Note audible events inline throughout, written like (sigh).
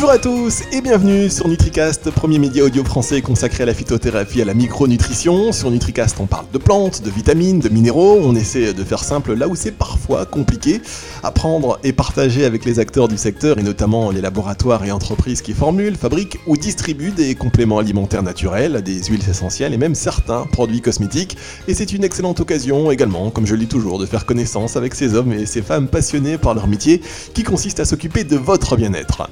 Bonjour à tous et bienvenue sur NutriCast, premier média audio français consacré à la phytothérapie et à la micronutrition. Sur NutriCast, on parle de plantes, de vitamines, de minéraux. On essaie de faire simple là où c'est parfois compliqué. Apprendre et partager avec les acteurs du secteur et notamment les laboratoires et entreprises qui formulent, fabriquent ou distribuent des compléments alimentaires naturels, des huiles essentielles et même certains produits cosmétiques. Et c'est une excellente occasion également, comme je le dis toujours, de faire connaissance avec ces hommes et ces femmes passionnés par leur métier qui consiste à s'occuper de votre bien-être.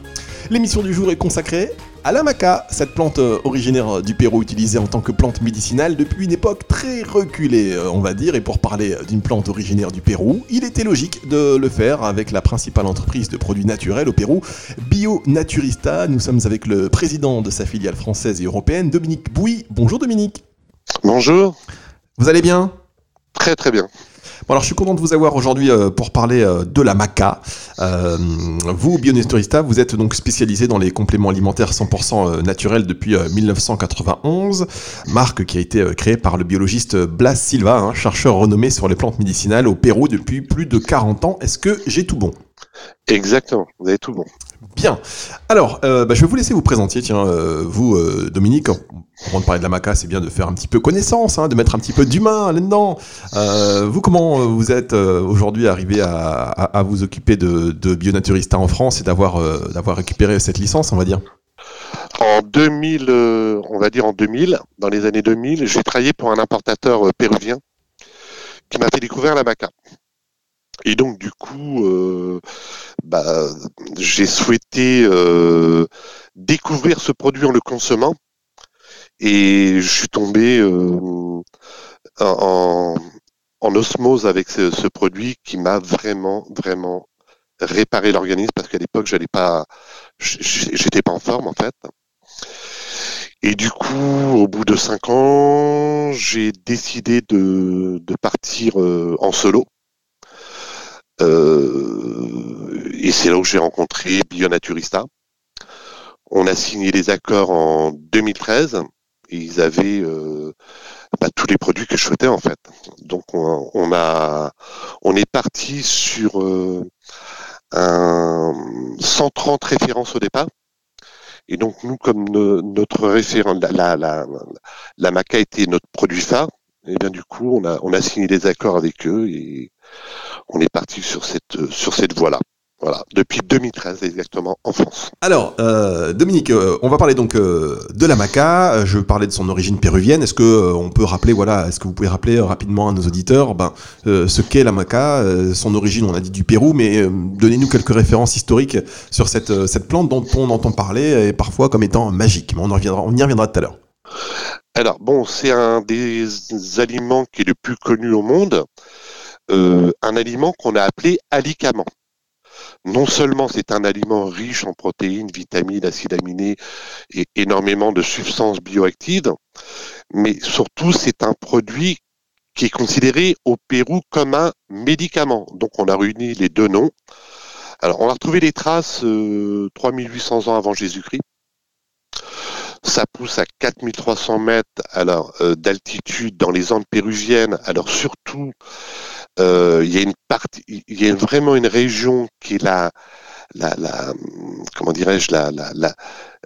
L'émission du jour est consacrée à la maca, cette plante euh, originaire du Pérou utilisée en tant que plante médicinale depuis une époque très reculée, euh, on va dire, et pour parler d'une plante originaire du Pérou, il était logique de le faire avec la principale entreprise de produits naturels au Pérou, Bio Naturista. Nous sommes avec le président de sa filiale française et européenne, Dominique Bouy. Bonjour Dominique. Bonjour. Vous allez bien? Très très bien. Bon alors je suis content de vous avoir aujourd'hui euh, pour parler euh, de la maca. Euh, vous, Bionestorista, vous êtes donc spécialisé dans les compléments alimentaires 100% naturels depuis 1991, marque qui a été créée par le biologiste Blas Silva, un chercheur renommé sur les plantes médicinales au Pérou depuis plus de 40 ans. Est-ce que j'ai tout bon? Exactement, vous avez tout bon. Bien. Alors, bah, je vais vous laisser vous présenter. Tiens, vous, Dominique, avant de parler de la maca, c'est bien de faire un petit peu connaissance, hein, de mettre un petit peu d'humain là-dedans. Euh, vous, comment vous êtes euh, aujourd'hui arrivé à, vous occuper de, Bionaturista en France et d'avoir euh, d'avoir récupéré cette licence, on va dire? En 2000, on va dire en 2000, dans les années 2000, j'ai travaillé pour un importateur péruvien qui m'a fait découvrir la maca. Et donc du coup, bah, j'ai souhaité découvrir ce produit en le consommant et je suis tombé euh, en, osmose avec ce, produit qui m'a vraiment, vraiment réparé l'organisme parce qu'à l'époque, j'allais pas, j'étais pas en forme en fait. Et du coup, au bout de cinq ans, j'ai décidé de, de partir euh, en solo. Euh, et c'est là où j'ai rencontré Bionaturista. On a signé les accords en 2013 ils avaient euh, bah, tous les produits que je souhaitais en fait. Donc on, a, on est parti sur euh, un 130 références au départ. Et donc nous, comme notre référent, la, la, la, Maca était notre produit phare, et bien du coup on a, on a signé des accords avec eux et on est parti sur cette, sur cette voie-là. Voilà, depuis 2013 exactement en France. Alors, euh, Dominique, euh, on va parler donc euh, de la maca. Je parlais de son origine péruvienne. Est-ce que on peut rappeler, voilà, est-ce que vous pouvez rappeler rapidement à nos auditeurs, ben, ce qu'est la maca, son origine, on a dit du Pérou, mais donnez-nous quelques références historiques sur cette cette plante dont on entend parler et parfois comme étant magique. Mais on en reviendra, on y reviendra tout à l'heure. Alors bon, c'est un des aliments qui est le plus connu au monde. Un aliment qu'on a appelé alicament non seulement c'est un aliment riche en protéines, vitamines, acides aminés et énormément de substances bioactives, mais surtout c'est un produit qui est considéré au Pérou comme un médicament. Donc on a réuni les deux noms. Alors on a retrouvé les traces 3800 euh, ans avant Jésus-Christ. Ça pousse à 4300 mètres euh, d'altitude dans les Andes péruviennes. Alors surtout euh, il y a une partie, il y a vraiment une région qui est la, la, la comment dirais-je, la, la,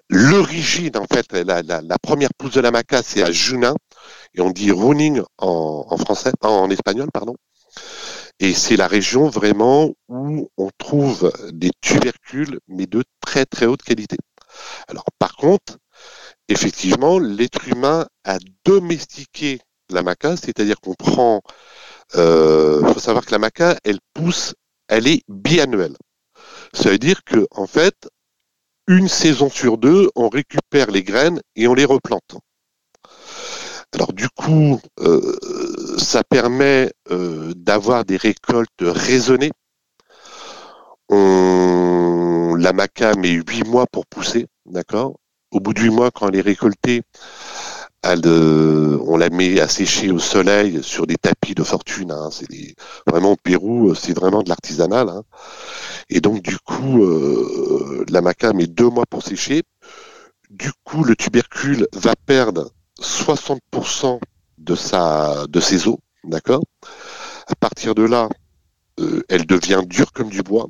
l'origine en fait, la, la, la, première pousse de la maca, c'est à Junin, et on dit running en, en français, en espagnol, pardon. Et c'est la région vraiment où on trouve des tubercules, mais de très très haute qualité. Alors par contre, effectivement, l'être humain a domestiqué la maca, c'est-à-dire qu'on prend faut savoir que la maca, elle pousse, elle est biannuelle. Ça veut dire que, en fait, une saison sur deux, on récupère les graines et on les replante. Alors du coup, euh, ça permet euh, d'avoir des récoltes raisonnées. On, la maca met huit mois pour pousser, d'accord? Au bout de huit mois, quand elle est récoltée, on la met à sécher au soleil sur des tapis de fortune. Hein. C'est vraiment au Pérou, c'est vraiment de l'artisanal. Hein. Et donc du coup, euh, la maca met deux mois pour sécher. Du coup, le tubercule va perdre 60% de sa de ses os, d'accord? À partir de là, euh, elle devient dure comme du bois.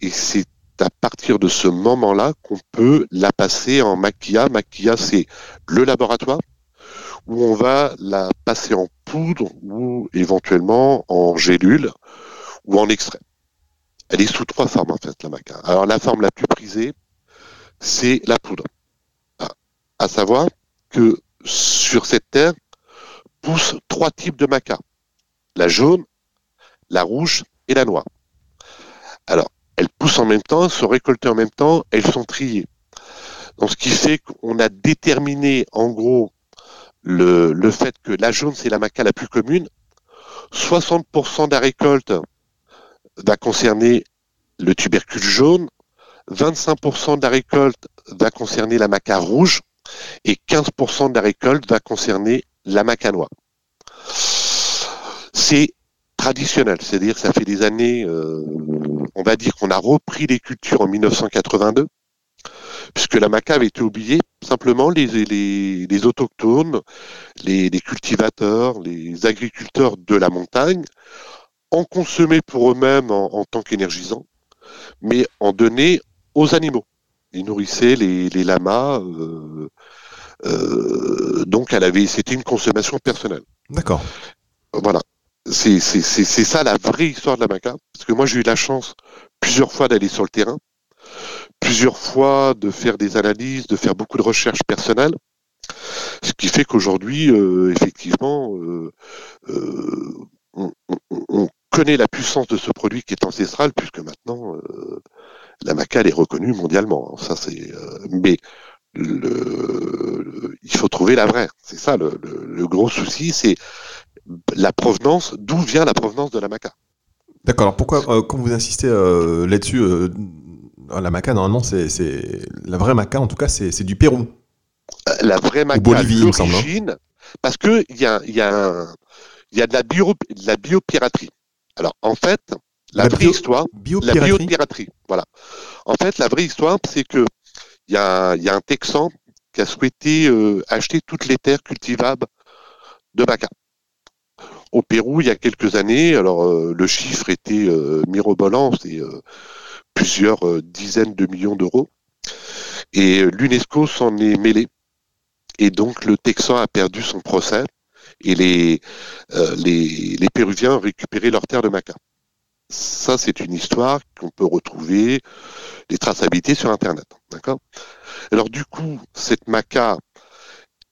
Et c'est à partir de ce moment-là qu'on peut la passer en maquilla. Maquilla, c'est le laboratoire où on va la passer en poudre ou éventuellement en gélule ou en extrait. Elle est sous trois formes en fait, la maca. Alors la forme la plus prisée, c'est la poudre. Ah, à savoir que sur cette terre poussent trois types de maca. La jaune, la rouge et la noire. Alors, elles poussent en même temps, sont récoltées en même temps, elles sont triées. Donc, ce qui fait qu'on a déterminé, en gros, le, le fait que la jaune, c'est la maca la plus commune. 60% de la récolte va concerner le tubercule jaune, 25% de la récolte va concerner la maca rouge et 15% de la récolte va concerner la maca noire. C'est traditionnel, c'est-à-dire ça fait des années, euh, on va dire qu'on a repris les cultures en 1982, puisque la maca avait été oubliée, simplement les, les, autochtones, les, cultivateurs, les agriculteurs de la montagne en consommaient pour eux-mêmes en, tant qu'énergisant, mais en donnaient aux animaux. Ils nourrissaient les, lamas, euh, euh, donc elle avait, c'était une consommation personnelle. D'accord. Voilà. C'est ça la vraie histoire de la maca. Parce que moi j'ai eu la chance plusieurs fois d'aller sur le terrain, plusieurs fois de faire des analyses, de faire beaucoup de recherches personnelles. Ce qui fait qu'aujourd'hui, euh, effectivement, on, connaît la puissance de ce produit qui est ancestral, puisque maintenant euh, la maca est reconnue mondialement. Ça c'est, euh, mais le, il faut trouver la vraie. C'est ça le, gros souci, c'est la provenance. D'où vient la provenance de la maca D'accord. Alors pourquoi, euh, quand vous insistez là-dessus, la maca normalement c'est, la vraie maca en tout cas c'est, du Pérou. La vraie maca, Bolivie, hein. l'origine, parce que il y a, y, a y a de la, bio, de la biopiraterie. Alors, en fait, la, vraie histoire, la biopiraterie, voilà. En fait, la vraie histoire, c'est que il y a, y a, un Texan qui a souhaité euh, acheter toutes les terres cultivables de maca. Au Pérou, il y a quelques années, alors euh, le chiffre était euh, mirobolant, c'est plusieurs dizaines de millions d'euros. Et l'UNESCO s'en est mêlé. Et donc le Texan a perdu son procès et les, euh, les, les, Péruviens ont récupéré leurs terres de maca. Ça, c'est une histoire qu'on peut retrouver, les traçabilités sur Internet. D'accord? Alors du coup, cette maca,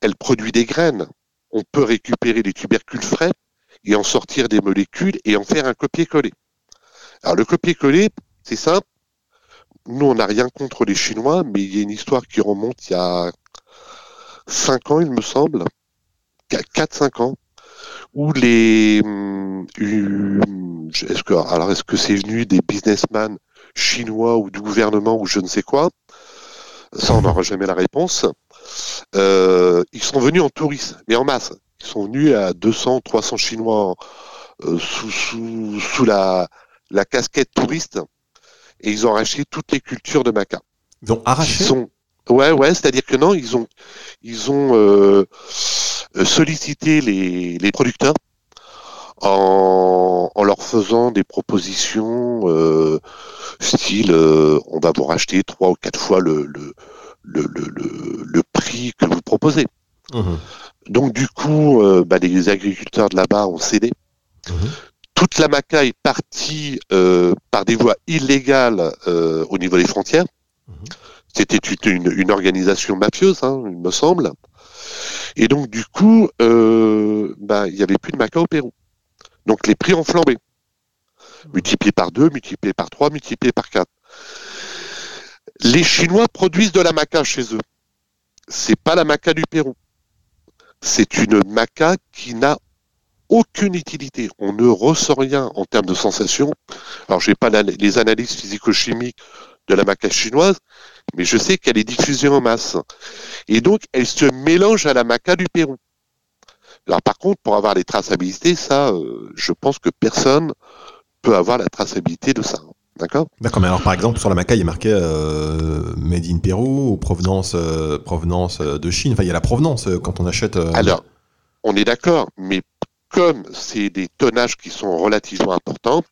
elle produit des graines. On peut récupérer les tubercules frais et en sortir des molécules et en faire un copier-coller. Alors le copier-coller, c'est simple. Nous, on n'a rien contre les Chinois, mais il y a une histoire qui remonte il y a cinq ans, il me semble, 4-5 ans, où les hum, est-ce que alors est-ce que c'est venu des businessmen chinois ou du gouvernement ou je ne sais quoi? Ça on n'aura jamais la réponse. Euh, ils sont venus en tourisme mais en masse ils sont venus à 200 300 chinois euh, sous, sous, sous la, la casquette touriste et ils ont arraché toutes les cultures de Maca ils ont arraché ouais ouais c'est-à-dire que non ils ont ils ont euh, solliciter les, les producteurs en, en, leur faisant des propositions euh, style euh, on va vous racheter trois ou quatre fois le, le, le, le, le prix que vous proposez. Mmh. Donc du coup, euh, bah, les agriculteurs de là-bas ont cédé. Mmh. Toute la maca est partie euh, par des voies illégales euh, au niveau des frontières. Mmh. C'était une, une, organisation mafieuse, hein, il me semble. Et donc, du coup, bah, il n'y avait plus de maca au Pérou. Donc, les prix ont flambé. Multipliés par 2, multipliés par 3, multipliés par 4. Les Chinois produisent de la maca chez eux. C'est pas la maca du Pérou. C'est une maca qui n'a aucune utilité. On ne ressent rien en termes de sensation. Alors, je n'ai pas les analyses physico-chimiques de la maca chinoise, mais je sais qu'elle est diffusée en masse. Et donc, elle se mélange à la maca du Pérou. Alors par contre, pour avoir les traçabilités, ça, euh, je pense que personne peut avoir la traçabilité de ça. D'accord D'accord, mais alors par exemple, sur la maca, il y a marqué euh, Made in Pérou ou provenance, euh, provenance de Chine? Enfin, il y a la provenance quand on achète. Alors, on est d'accord, mais comme c'est des tonnages qui sont relativement importants,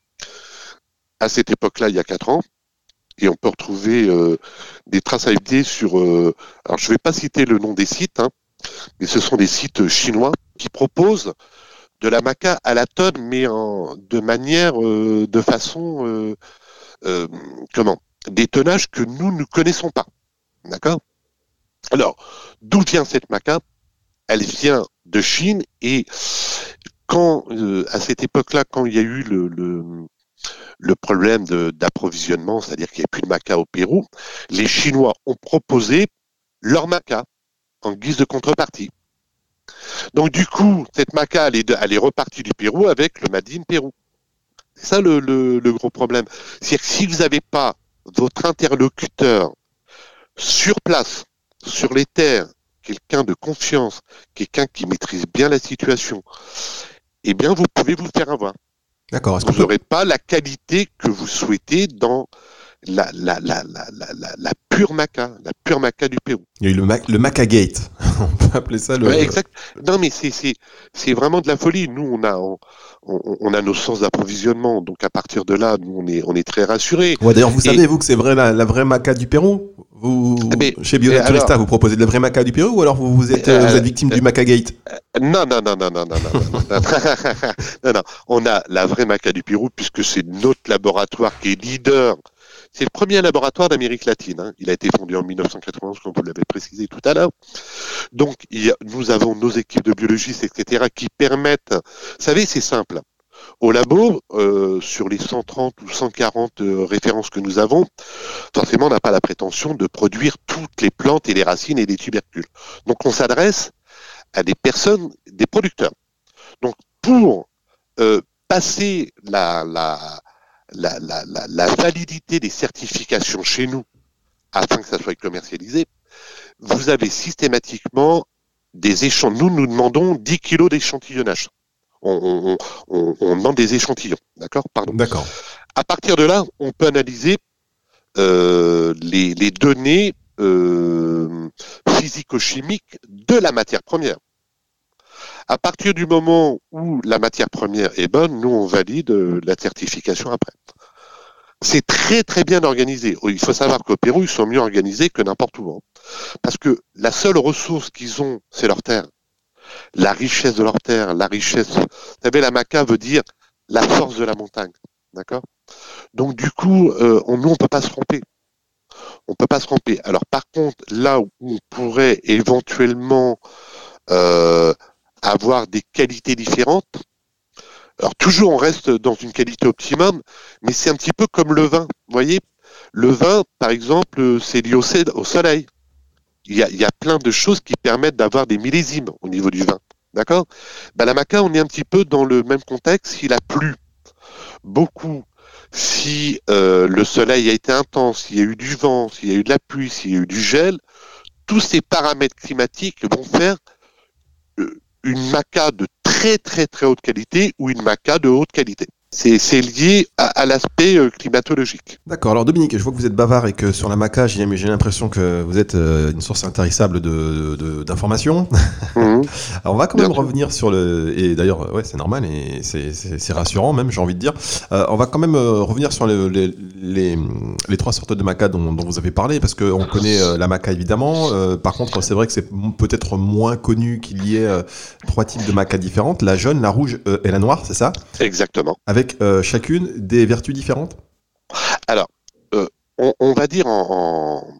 à cette époque-là, il y a 4 ans, et on peut retrouver des traçabilités sur. alors, je ne vais pas citer le nom des sites, hein, mais ce sont des sites chinois qui proposent de la maca à la tonne, mais en, de manière, de façon, comment, des tonnages que nous ne connaissons pas. D'accord? Alors, d'où vient cette maca? Elle vient de Chine et quand, euh, à cette époque-là, quand il y a eu le, le, problème d'approvisionnement, c'est-à-dire qu'il n'y a plus de maca au Pérou, les Chinois ont proposé leur maca en guise de contrepartie. Donc du coup, cette maca, elle est, repartie du Pérou avec le Madine Pérou. C'est ça le, le, gros problème. C'est-à-dire que si vous n'avez pas votre interlocuteur sur place, sur les terres, quelqu'un de confiance, quelqu'un qui maîtrise bien la situation, eh bien, vous pouvez vous faire avoir. D'accord. Vous n'aurez pas la qualité que vous souhaitez dans la, la, la, la, pure maca, la pure maca du Pérou. Il y a eu le, le Maca Gate, (laughs) on peut appeler ça le. exact. Non, mais c'est vraiment de la folie. Nous, on a, on, on a nos sources d'approvisionnement, donc à partir de là, nous, on est, on est très rassurés. Ouais, D'ailleurs, vous savez, vous, que c'est vrai la, vraie maca du Pérou? Vous, mais, chez Bionaturista, vous proposez de la vraie maca du Pérou ou alors vous, vous, êtes, vous êtes victime du Maca Gate? Non, non, non, non, non, non, non, non, (laughs) non, non, On a la vraie maca du Pérou puisque c'est notre laboratoire qui est leader c'est le premier laboratoire d'Amérique latine. Hein. Il a été fondé en 1991, comme vous l'avez précisé tout à l'heure. Donc, nous avons nos équipes de biologistes, etc., qui permettent. Vous savez, c'est simple. Au labo, euh, sur les 130 ou 140 euh, références que nous avons, forcément, on n'a pas la prétention de produire toutes les plantes et les racines et les tubercules. Donc, on s'adresse à des personnes, des producteurs. Donc, pour euh, passer la, la, la, la, la, validité des certifications chez nous afin que ça soit commercialisé, vous avez systématiquement des échantillons. Nous, nous demandons 10 kilos d'échantillonnage. On, on, on, demande des échantillons, d'accord? Pardon. D'accord. À partir de là, on peut analyser euh, les, les, données euh, physico-chimiques de la matière première. À partir du moment où la matière première est bonne, nous, on valide euh, la certification après. C'est très très bien organisé. Il faut savoir qu'au Pérou, ils sont mieux organisés que n'importe où. Hein. Parce que la seule ressource qu'ils ont, c'est leur terre. La richesse de leur terre, la richesse. Vous savez, la maca veut dire la force de la montagne. D'accord? Donc du coup, euh, on, nous, on ne peut pas se tromper. On ne peut pas se tromper. Alors par contre, là où on pourrait éventuellement euh, avoir des qualités différentes. Alors toujours on reste dans une qualité optimum, mais c'est un petit peu comme le vin. Vous voyez, le vin, par exemple, c'est lié au, soleil. Il y, a, plein de choses qui permettent d'avoir des millésimes au niveau du vin. D'accord? Ben, La maca, on est un petit peu dans le même contexte. S'il a plu beaucoup, si euh, le soleil a été intense, s'il y a eu du vent, s'il y a eu de la pluie, s'il y a eu du gel, tous ces paramètres climatiques vont faire euh, une maca de très très très haute qualité ou une maca de haute qualité. C'est lié à, l'aspect euh, climatologique. D'accord. Alors Dominique, je vois que vous êtes bavard et que sur la maca, j'ai l'impression que vous êtes euh, une source intarissable d'informations. De, mhm. (laughs) Alors on va quand même revenir sur le... Et d'ailleurs, ouais, c'est normal et c'est rassurant même, j'ai envie de dire. Euh, on va quand même revenir sur les, les, les, trois sortes de maca dont, dont vous avez parlé, parce qu'on connaît la maca évidemment. par contre, c'est vrai que c'est peut-être moins connu qu'il y ait trois types de maca différentes, la jaune, la rouge et la noire, c'est ça? Exactement avec euh, chacune des vertus différentes? Alors, euh, on, va dire en,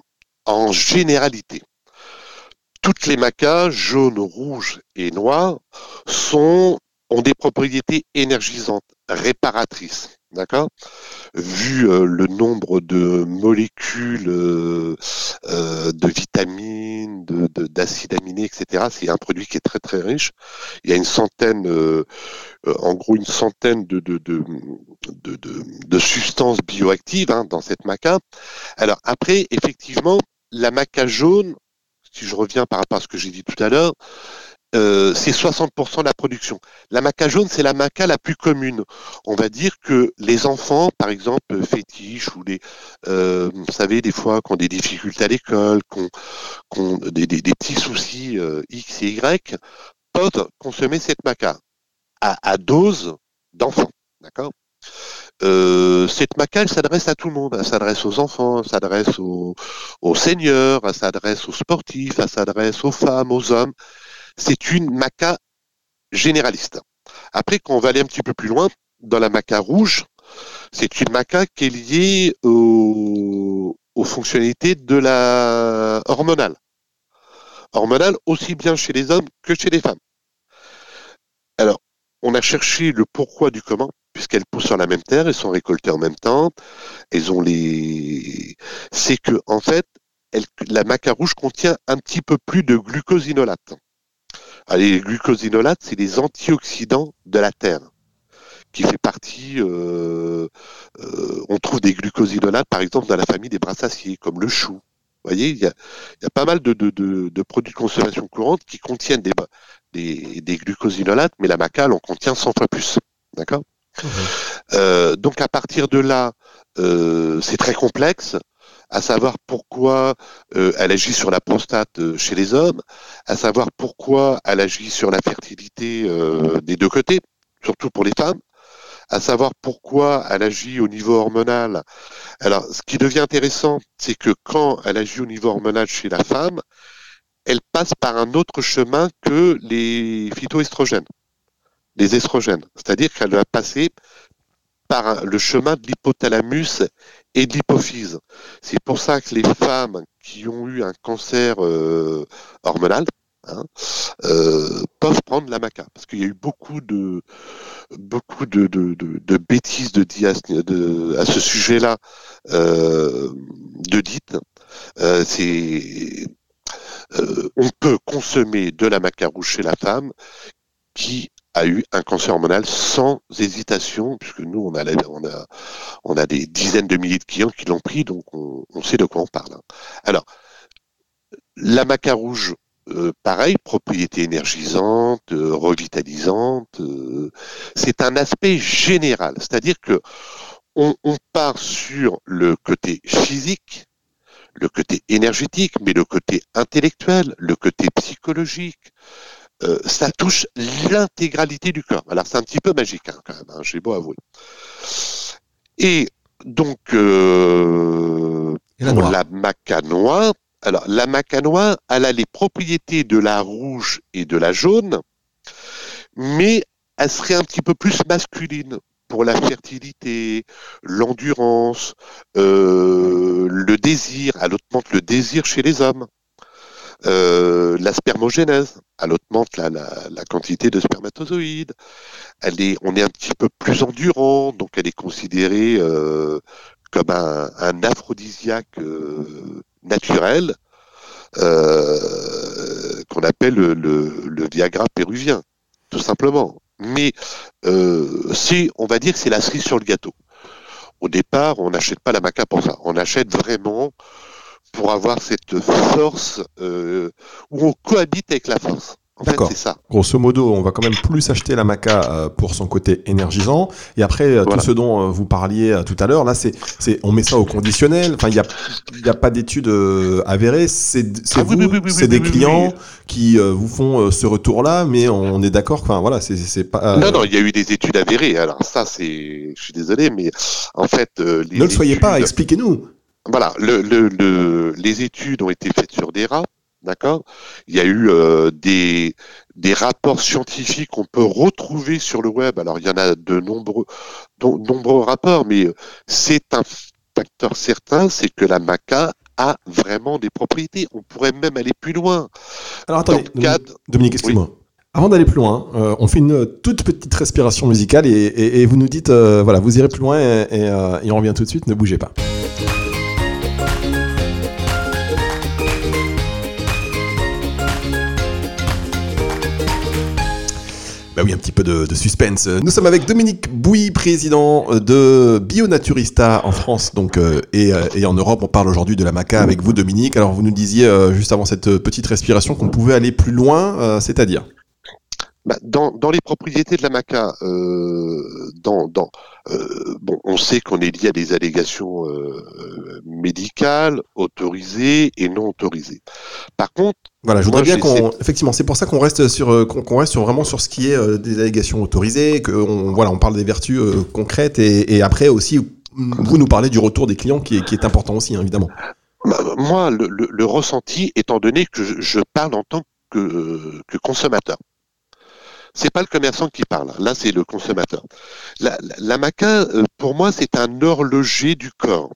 généralité, toutes les macas, jaunes, rouges et noires, sont, ont des propriétés énergisaantes, réparatrices. D'accord? Vu euh, le nombre de molécules de vitamines, d'acides de, aminés, etc., c'est un produit qui est très très riche. Il y a une centaine, en gros une centaine de, substances bioactives hein, dans cette maca. Alors après, effectivement, la maca jaune, si je reviens par rapport à ce que j'ai dit tout à l'heure, euh, c'est 60% de la production. La maca jaune, c'est la maca la plus commune. On va dire que les enfants, par exemple, fétiches ou les, euh, vous savez, des fois, qui ont des difficultés à l'école, qui ont, des, petits soucis euh, X et Y, peuvent consommer cette maca à, à dose d'enfants. D'accord? Euh, cette maca, elle s'adresse à tout le monde. Elle s'adresse aux enfants, elle s'adresse aux, aux seniors, elle s'adresse aux sportifs, elle s'adresse aux femmes, aux hommes. C'est une maca généraliste. Après, quand on va aller un petit peu plus loin, dans la maca rouge, c'est une maca qui est liée aux fonctionnalités de la hormonale. Hormonale aussi bien chez les hommes que chez les femmes. Alors, on a cherché le pourquoi du comment, puisqu'elles poussent sur la même terre, elles sont récoltées en même temps, elles ont les. C'est que, en fait, la maca rouge contient un petit peu plus de glucosinolate. les glucosinolates, c'est les antioxydants de la terre qui fait partie. Euh, euh, on trouve des glucosinolates, par exemple, dans la famille des brassicaceae, comme le chou. Vous voyez, il y a, pas mal de, produits de consommation courante qui contiennent des, des, glucosinolates, mais la macale en contient 100 fois plus. D'accord? Mmh. euh, Donc à partir de là, c'est très complexe à savoir pourquoi elle agit sur la prostate chez les hommes, à savoir pourquoi elle agit sur la fertilité des deux côtés, surtout pour les femmes, à savoir pourquoi elle agit au niveau hormonal. Alors, ce qui devient intéressant, c'est que quand elle agit au niveau hormonal chez la femme, elle passe par un autre chemin que les phytoestrogènes, les estrogènes. C'est-à-dire qu'elle va passer par le chemin de l'hypothalamus et de l'hypophyse. C'est pour ça que les femmes qui ont eu un cancer euh, hormonal, Hein, euh, peuvent prendre la maca. Parce qu'il y a eu beaucoup de beaucoup de, bêtises à ce sujet-là euh, de dites. Euh, on peut consommer de la maca rouge chez la femme qui a eu un cancer hormonal sans hésitation, puisque nous, on a, on a, on a des dizaines de milliers de clients qui l'ont pris, donc on, on, sait de quoi on parle. Hein. Alors, la maca rouge, euh, pareil, propriété énergisante, euh, revitalisante. Euh, c'est un aspect général, c'est-à-dire que on, part sur le côté physique, le côté énergétique, mais le côté intellectuel, le côté psychologique. ça touche l'intégralité du corps. Alors c'est un petit peu magique hein, quand même, hein, j'ai beau avouer. Et donc, euh, la macanoise, alors, la macanois, elle a les propriétés de la rouge et de la jaune, mais elle serait un petit peu plus masculine pour la fertilité, l'endurance, euh, le désir. Elle augmente le désir chez les hommes. Euh, la spermogénèse, elle augmente la, la, quantité de spermatozoïdes. Elle est, on est un petit peu plus endurant, donc elle est considérée euh, comme un, un aphrodisiaque naturel qu'on appelle le, le, Viagra péruvien, tout simplement. Mais euh, c'est, on va dire que c'est la cerise sur le gâteau. Au départ, on n'achète pas la maca pour ça. On achète vraiment pour avoir cette force euh, où on cohabite avec la force. D'accord. ça. Grosso modo, on va quand même plus acheter la maca euh, pour son côté énergisant. Et après, euh, tout ce dont euh, vous parliez tout à l'heure, là, c'est, on met ça au conditionnel. Enfin, il n'y a, y a pas d'études avérées. C'est, ah vous, c'est des clients qui vous font ce retour-là, mais on est d'accord. Enfin, voilà, c'est, c'est pas. Non, non, il y a eu des études avérées. Alors ça, c'est, je suis désolé, mais en fait, les ne le soyez pas. Expliquez-nous. Voilà, le, le, le, les études ont été faites sur des rats D'accord? Il y a eu euh, des, des rapports scientifiques qu'on peut retrouver sur le web. Alors, il y en a de nombreux, nombreux rapports, mais euh, c'est un facteur certain, c'est que la maca a vraiment des propriétés. On pourrait même aller plus loin. Alors, attendez, Dominique, excuse-moi. Avant d'aller plus loin, euh, on fait une toute petite respiration musicale et, vous nous dites, voilà, vous irez plus loin et on revient tout de suite, ne bougez pas. Bah oui, un petit peu de, suspense. Nous sommes avec Dominique Bouy, président de Bionaturista en France donc, euh, euh, et, en Europe. On parle aujourd'hui de la maca avec vous, Dominique. Alors, vous nous disiez euh, juste avant cette petite respiration qu'on pouvait aller plus loin, c'est-à-dire? Bah, dans, dans, les propriétés de la maca, euh, dans, dans, euh, bon, on sait qu'on est lié à des allégations euh, médicales, autorisées et non autorisées. Par contre, voilà, je voudrais bien qu'on, effectivement, c'est pour ça qu'on reste sur, euh, qu'on reste sur vraiment sur ce qui est euh, des allégations autorisées, que on, voilà, on parle des vertus concrètes et, et, après aussi, vous nous parlez du retour des clients qui est, qui est important aussi, hein, évidemment. Bah, moi, le, le, le, ressenti, étant donné que je, je parle en tant que, que consommateur. C'est pas le commerçant qui parle, là c'est le consommateur. La, maca, pour moi, c'est un horloger du corps.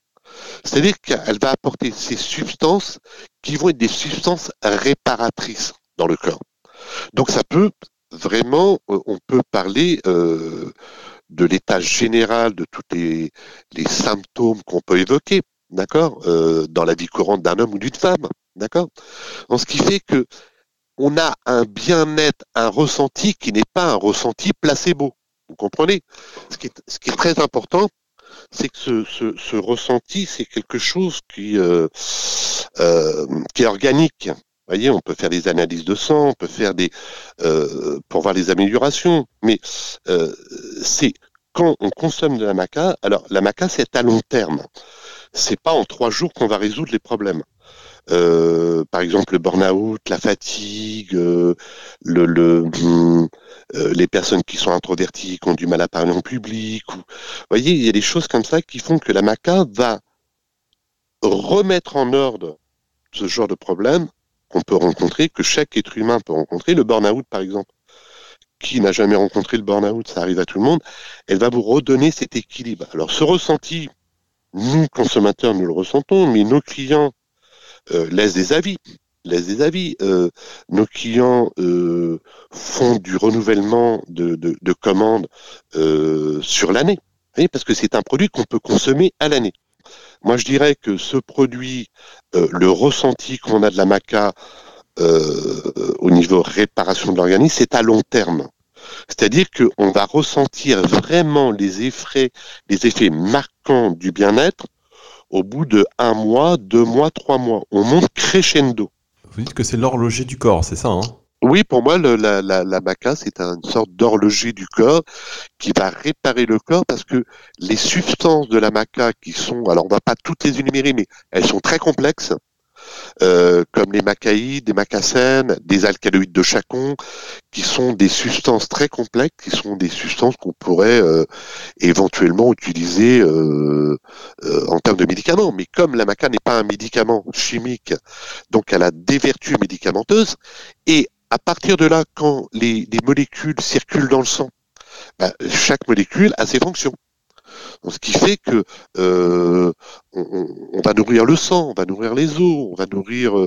C'est-à-dire qu'elle va apporter ces substances qui vont être des substances réparatrices dans le corps. Donc ça peut vraiment, on peut parler euh, de l'état général de tous les, symptômes qu'on peut évoquer, d'accord, euh, dans la vie courante d'un homme ou d'une femme, d'accord. Ce qui fait que on a un bien-être, un ressenti qui n'est pas un ressenti placebo. Vous comprenez? Ce qui, est, très important, c'est que ce, ressenti, c'est quelque chose qui, euh, euh, qui est organique. Vous voyez, on peut faire des analyses de sang, on peut faire des euh, pour voir les améliorations, mais c'est quand on consomme de la maca. Alors la maca, c'est à long terme. C'est pas en trois jours qu'on va résoudre les problèmes. Euh, par exemple le burn-out, la fatigue, euh, le, le euh, les personnes qui sont introverties, qui ont du mal à parler en public. Ou, vous voyez, il y a des choses comme ça qui font que la maca va remettre en ordre ce genre de problème qu'on peut rencontrer, que chaque être humain peut rencontrer. Le burn-out, par exemple, qui n'a jamais rencontré le burn-out, ça arrive à tout le monde, elle va vous redonner cet équilibre. Alors ce ressenti, nous, consommateurs, nous le ressentons, mais nos clients euh, laissent des avis. Laissent des avis. Euh, nos clients euh, font du renouvellement de, de, de commandes euh, sur l'année, parce que c'est un produit qu'on peut consommer à l'année. Moi, je dirais que ce produit, le ressenti qu'on a de la maca au niveau réparation de l'organisme, c'est à long terme. C'est-à-dire qu'on va ressentir vraiment les effets, les effets marquants du bien-être au bout de un mois, deux mois, trois mois. On monte crescendo. Vous dites que c'est l'horloger du corps, c'est ça hein? Oui, pour moi, le, la, la, la maca, c'est une sorte d'horloger du corps qui va réparer le corps parce que les substances de la maca qui sont, alors on va pas toutes les énumérer, mais elles sont très complexes, euh, comme les macaïdes, des macacènes, des alcaloïdes de chacon, qui sont des substances très complexes, qui sont des substances qu'on pourrait euh, éventuellement utiliser euh, en termes de médicaments. Mais comme la maca n'est pas un médicament chimique, donc elle a des vertus médicamenteuses, et à partir de là, quand les, les molécules circulent dans le sang, bah, chaque molécule a ses fonctions. Donc, ce qui fait que euh, on, on, va nourrir le sang, on va nourrir les os, on va nourrir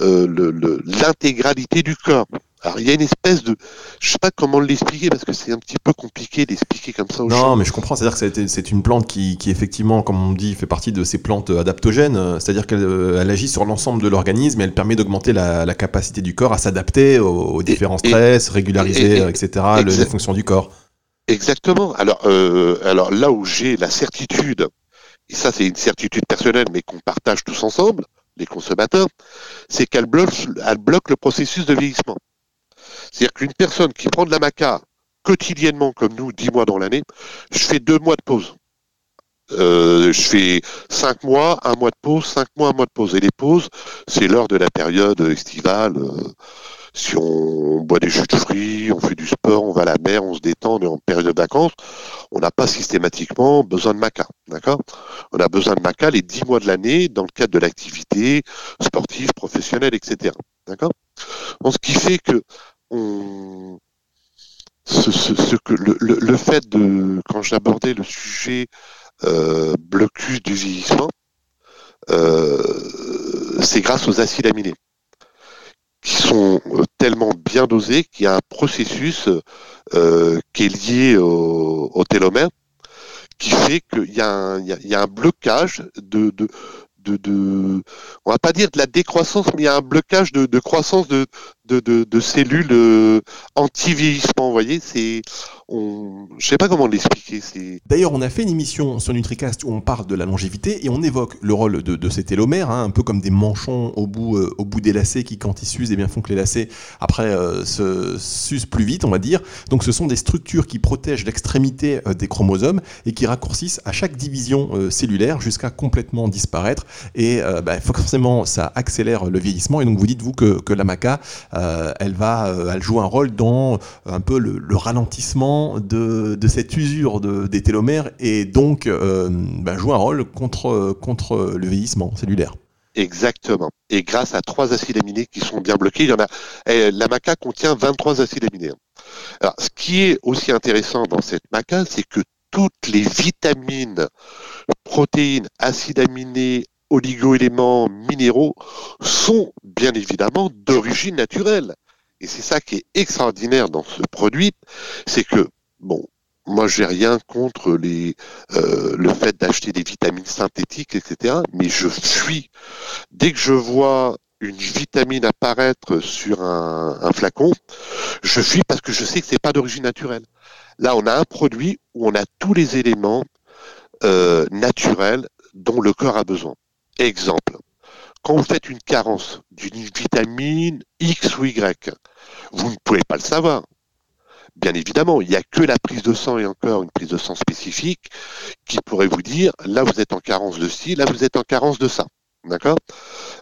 euh, l'intégralité du corps. Alors il y a une espèce de, je sais pas comment l'expliquer parce que c'est un petit peu compliqué d'expliquer comme ça. Aux non, mais je comprends. C'est-à-dire que c'est une plante qui, qui, effectivement, comme on dit, fait partie de ces plantes adaptogènes. C'est-à-dire qu'elle euh, elle agit sur l'ensemble de l'organisme et elle permet d'augmenter la, la, capacité du corps à s'adapter aux, aux, différents et, stress, régulariser, et, etc. Le, les fonctions du corps. Exactement. Alors, euh, alors là où j'ai la certitude, et ça c'est une certitude personnelle, mais qu'on partage tous ensemble, les consommateurs, c'est qu'elle bloque, elle bloque le processus de vieillissement. C'est-à-dire qu'une personne qui prend de la maca quotidiennement comme nous, dix mois dans l'année, je fais deux mois de pause. Euh, je fais cinq mois, un mois de pause, cinq mois, un mois de pause. Et les pauses, c'est l'heure de la période estivale. Euh, si on boit des jus de fruits, on fait du sport, on va à la mer, on se détend, on est en période de vacances, on n'a pas systématiquement besoin de maca, d'accord? On a besoin de maca les dix mois de l'année dans le cadre de l'activité sportive, professionnelle, etc. D'accord? Ce qui fait que le, fait de quand j'abordais le sujet euh, blocus du vieillissement, euh, c'est grâce aux acides aminés qui sont euh, tellement bien dosés qu'il y a un processus euh, qui est lié au, au, télomère qui fait qu'il y, y, y, a un blocage de, de, de, de, on va pas dire de la décroissance, mais il y a un blocage de, de croissance de, de, de, de cellules euh, anti-vieillissement. Vous voyez, c'est, on, je sais pas comment l'expliquer. D'ailleurs, on a fait une émission sur NutriCast où on parle de la longévité et on évoque le rôle de, ces télomères, hein, un peu comme des manchons au bout, euh, au bout des lacets qui, quand ils s'usent, eh bien, font que les lacets, après, euh, se s'usent plus vite, on va dire. Donc, ce sont des structures qui protègent l'extrémité euh, des chromosomes et qui raccourcissent à chaque division cellulaire jusqu'à complètement disparaître. Et bah, (laughs) forcément, ça accélère le vieillissement. Et donc, vous dites-vous que, que la maca, elle va, elle joue un rôle dans un peu le, le ralentissement de, cette usure des télomères et donc euh, ben, joue un rôle contre, le vieillissement cellulaire. Exactement. Et grâce à trois acides aminés qui sont bien bloqués, il y en a. Eh, la maca contient 23 acides aminés. Ce qui est aussi intéressant dans cette maca, c'est que toutes les vitamines, protéines, acides aminés, oligo-éléments, minéraux sont bien évidemment d'origine naturelle. Et c'est ça qui est extraordinaire dans ce produit, c'est que, bon, moi j'ai rien contre les, euh, le fait d'acheter des vitamines synthétiques, etc. Mais je fuis. Dès que je vois une vitamine apparaître sur un, flacon, je fuis parce que je sais que c'est pas d'origine naturelle. Là, on a un produit où on a tous les éléments euh, naturels dont le corps a besoin. Exemple, quand vous faites une carence d'une vitamine X ou Y, vous ne pouvez pas le savoir. Bien évidemment, il n'y a que la prise de sang et encore une prise de sang spécifique qui pourrait vous dire là vous êtes en carence de ci, là vous êtes en carence de ça. D'accord?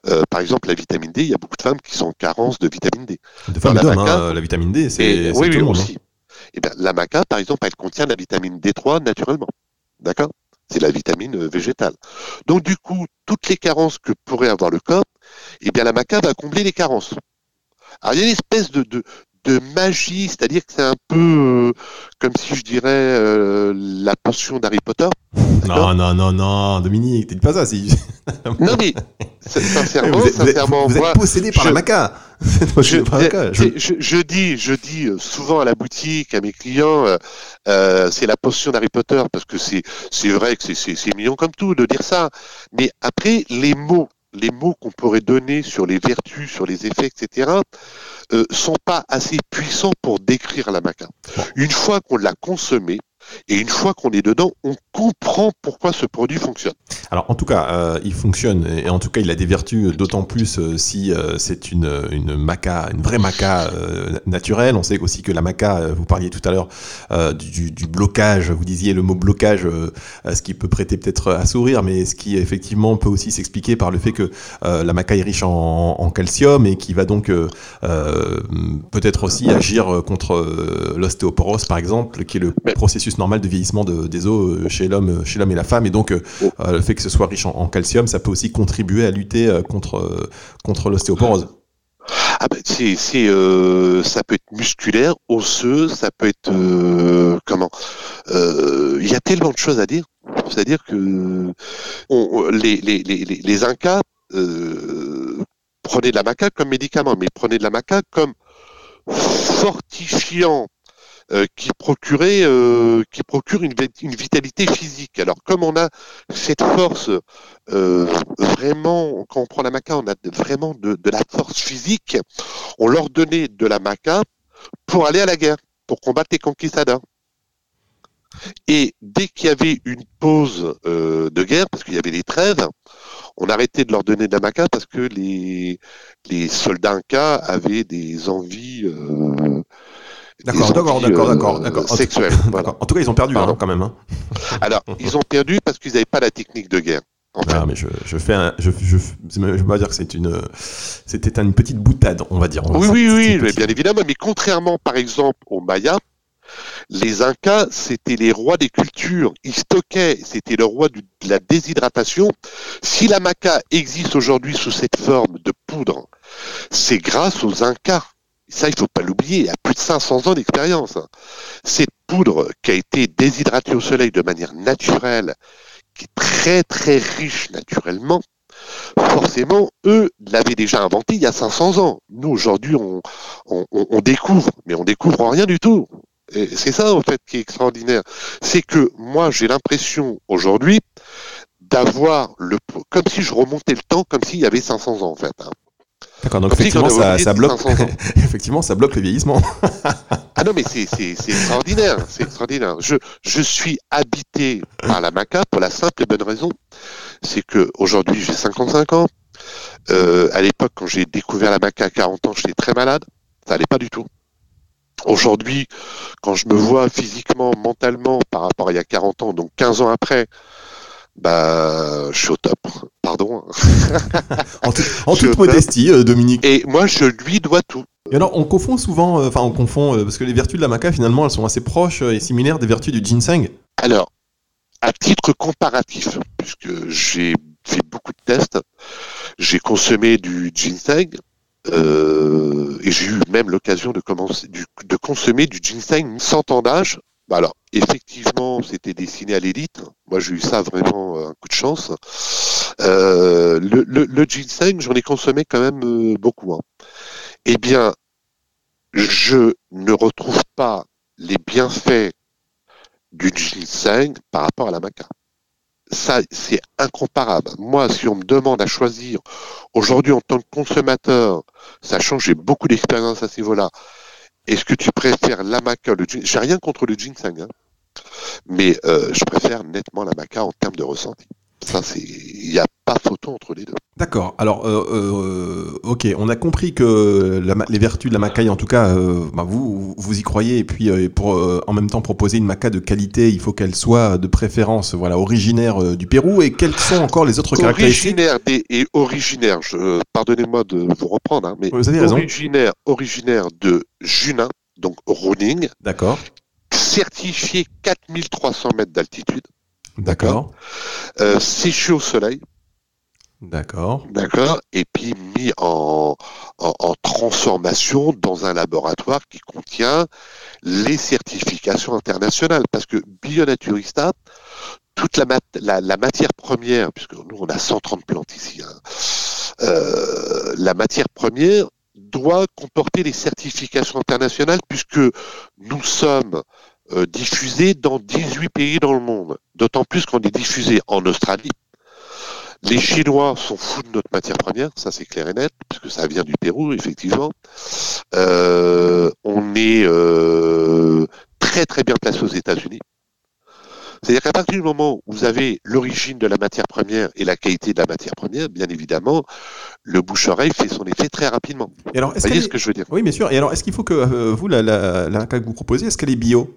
Euh, Par exemple, la vitamine D, il y a beaucoup de femmes qui sont en carence de vitamine D. De femmes d'hommes, hein, la vitamine D, c'est oui, oui, hein. aussi. Eh bien, la maca, par exemple, elle contient la vitamine D3 naturellement. D'accord? C'est la vitamine euh, végétale. Donc du coup, toutes les carences que pourrait avoir le corps, eh bien la maca va combler les carences. Alors il y a une espèce de, de magie, c'est-à-dire que c'est un peu euh, comme si je dirais euh, la potion d'Harry Potter. Non, non, non, non, Dominique, t'es pas ça, si. non, mais sincèrement, vous êtes, sincèrement, vous êtes, possédé par la maca. (laughs) je, je, dis, je dis euh, souvent à la boutique, à mes clients, euh, c'est la potion d'Harry Potter parce que c'est c'est vrai que c'est mignon comme tout de dire ça, mais après les mots les mots qu'on pourrait donner sur les vertus, sur les effets, etc., euh, sont pas assez puissants pour décrire la maca. Une fois qu'on l'a consommé, et une fois qu'on est dedans, on comprend pourquoi ce produit fonctionne. Alors en tout cas, euh, il fonctionne et en tout cas il a des vertus d'autant plus euh, si euh, c'est une, une maca, une vraie maca naturelle. On sait aussi que la maca, vous parliez tout à l'heure du, du, blocage, vous disiez le mot blocage, ce qui peut prêter peut-être à sourire, mais ce qui effectivement peut aussi s'expliquer par le fait que la maca est riche en, en, calcium et qui va donc peut-être aussi agir contre l'ostéoporose par exemple, qui est le processus normal de vieillissement des os euh, chez l'homme, euh, chez l'homme et la femme. Et donc, euh, le fait que ce soit riche en, calcium, ça peut aussi contribuer à lutter contre, contre l'ostéoporose. Ah ben c'est, ça peut être musculaire, osseux, ça peut être comment Il y a tellement de choses à dire. C'est-à-dire que les, les, les, les Incas prenaient de la maca comme médicament, mais prenaient de la maca comme fortifiant euh, qui procurait, euh, qui procure une, vitalité physique. Alors comme on a cette force euh, vraiment, quand on prend la maca, on a vraiment de, la force physique. On leur donnait de la maca pour aller à la guerre, pour combattre les conquistadors. Et dès qu'il y avait une pause euh, de guerre, parce qu'il y avait des trêves, on arrêtait de leur donner de la maca parce que les, les soldats incas avaient des envies euh, D'accord, d'accord, d'accord, d'accord, d'accord. En tout cas, ils ont perdu hein, quand même. Hein. (laughs) Alors, (laughs) ils ont perdu parce qu'ils n'avaient pas la technique de guerre. En ah, mais je, je fais un, je, je, je vais pas dire que c'est une, c'était une petite boutade, on va dire. oui, oui, oui, mais bien évidemment. Mais contrairement, par exemple, aux Mayas, les Incas, c'était les rois des cultures. Ils stockaient, c'était le roi de la déshydratation. Si la maca existe aujourd'hui sous cette forme de poudre, c'est grâce aux Incas ça il faut pas l'oublier, il y a plus de 500 ans d'expérience. Cette poudre qui a été déshydratée au soleil de manière naturelle, qui est très très riche naturellement, forcément, eux l'avaient déjà inventé il y a 500 ans. Nous, aujourd'hui, on, découvre, mais on découvre rien du tout. Et c'est ça, en fait, qui est extraordinaire. C'est que moi, j'ai l'impression, aujourd'hui, d'avoir le, comme si je remontais le temps, comme s'il y avait 500 ans, en fait. Hein. D'accord, donc effectivement ça, bloque, (laughs) effectivement, ça bloque le vieillissement. ah non, mais c'est extraordinaire, c'est extraordinaire. Je, je suis habité par la maca pour la simple et bonne raison, c'est que aujourd'hui j'ai 55 ans. Euh, à l'époque, quand j'ai découvert la maca à 40 ans, j'étais très malade. Ça allait pas du tout. Aujourd'hui, quand je me vois physiquement, mentalement, par rapport à il y a 40 ans, donc 15 ans après, bah, je suis au top. Pardon. en, toute modestie, euh, Dominique. Et moi, je lui dois tout. Et alors, on confond souvent, euh, enfin, on confond, euh, parce que les vertus de la maca, finalement, elles sont assez proches et similaires des vertus du ginseng. Alors, à titre comparatif, puisque j'ai fait beaucoup de tests, j'ai consommé du ginseng, et j'ai eu même l'occasion de, de consommer du ginseng sans tendage bah alors, effectivement, c'était destiné à l'élite. Moi, j'ai eu ça vraiment euh, un coup de chance. Euh, le, ginseng, j'en ai consommé quand même euh, beaucoup. Hein. Eh bien, je ne retrouve pas les bienfaits du ginseng par rapport à la maca. Ça, c'est incomparable. Moi, si on me demande à choisir aujourd'hui en tant que consommateur, sachant que j'ai beaucoup d'expérience à ce niveau-là, est-ce que tu préfères l'amaca, le J'ai rien contre le ginseng, hein. mais euh, je préfère nettement l'amaca en termes de ressenti. Ça, c'est, pas photo entre les deux. D'accord. Alors, euh, euh, ok, on a compris que les vertus de la macaille, en tout cas, bah, vous, vous y croyez. Et puis, pour en même temps proposer une maca de qualité, il faut qu'elle soit de préférence, voilà, originaire du Pérou. Et quelles sont encore les autres caractéristiques? Originaire et originaire. pardonnez-moi de vous reprendre, hein, mais vous avez raison. originaire, originaire de Junin, donc Roning. D'accord. Certifié 4300 mètres d'altitude. D'accord. Euh, séché au soleil. D'accord. D'accord. Et puis mis en, transformation dans un laboratoire qui contient les certifications internationales. Parce que Bionaturista, toute la, la, matière première, puisque nous on a 130 plantes ici, hein, euh, la matière première doit comporter les certifications internationales puisque nous sommes euh, diffusés dans 18 pays dans le monde. D'autant plus qu'on est diffusé en Australie. Les Chinois sont fous de notre matière première, ça c'est clair et net, puisque ça vient du Pérou, effectivement. Euh, on est euh, très très bien placé aux États-Unis. C'est-à-dire qu'à partir du moment où vous avez l'origine de la matière première et la qualité de la matière première, bien évidemment, le bouche-oreille fait son effet très rapidement. Et alors, vous voyez ce que je veux dire? Oui, bien sûr. Et alors, est-ce qu'il faut que euh, vous, la, la, que vous proposez, est-ce qu'elle est bio?